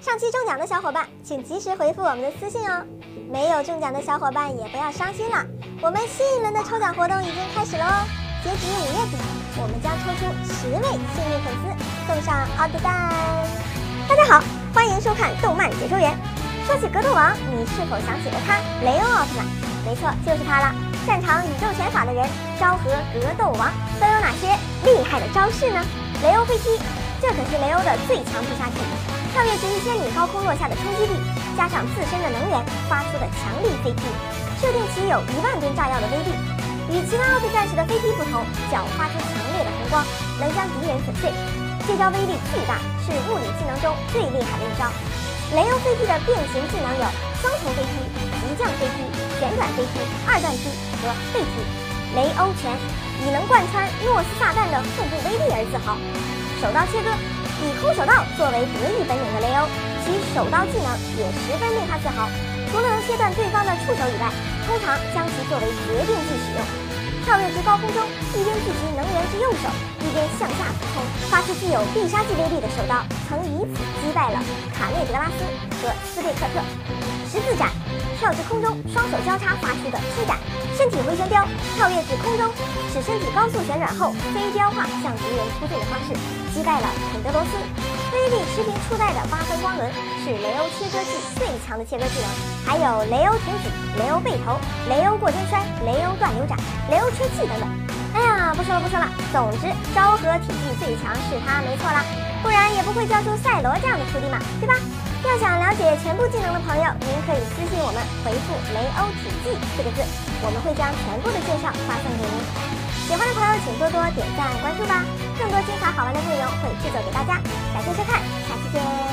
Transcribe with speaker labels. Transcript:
Speaker 1: 上期中奖的小伙伴，请及时回复我们的私信哦。没有中奖的小伙伴也不要伤心了，我们新一轮的抽奖活动已经开始了哦。截止五月底，我们将抽出十位幸运粉丝，送上奥特蛋。大家好，欢迎收看动漫解说员。说起格斗王，你是否想起了他——雷欧奥特曼？没错，就是他了。擅长宇宙拳法的人，昭和格斗王都有哪些厉害的招式呢？雷欧飞踢，这可是雷欧的最强必杀技。跳跃至一千米高空落下的冲击力，加上自身的能源发出的强力飞踢，设定其有一万吨炸药的威力。与其他奥特战士的飞踢不同，脚发出强烈的红光，能将敌人粉碎。这招威力巨大，是物理技能中最厉害的一招。雷欧飞踢的变形技能有双重飞踢、急降飞踢、旋转飞踢、二段踢和背踢。雷欧拳以能贯穿诺斯萨弹的腹部威力而自豪。手刀切割。以空手道作为得意本领的雷欧，其手刀技能也十分令他自豪。除了能切断对方的触手以外，通常将其作为决定技使用。跳跃至高空中，一边聚集能源之右手，一边向下俯冲，发出具有必杀技威力的手刀，曾以此击败了卡内德拉斯和斯贝克特。十字斩，跳至空中，双手交叉发出的踢斩。身体回旋镖，跳跃至空中，使身体高速旋转后飞镖化向敌人突进的方式，击败了肯德罗斯。威力持平初代的八分光轮是雷欧切割技最强的切割技能，还有雷欧挺举、雷欧背投、雷欧过肩摔、雷欧断流斩、雷欧吹气等等。哎呀，不说了不说了，总之昭和体系最强是他没错啦，不然也不会教出赛罗这样的徒弟嘛，对吧？要想了解全部技能的朋友，您可以私信我们，回复“雷欧体技”四个字，我们会将全部的介绍发送给您。喜欢的朋友请多多点赞关注吧，更多精彩好玩的内容会制作给大家。感谢收看，下期见。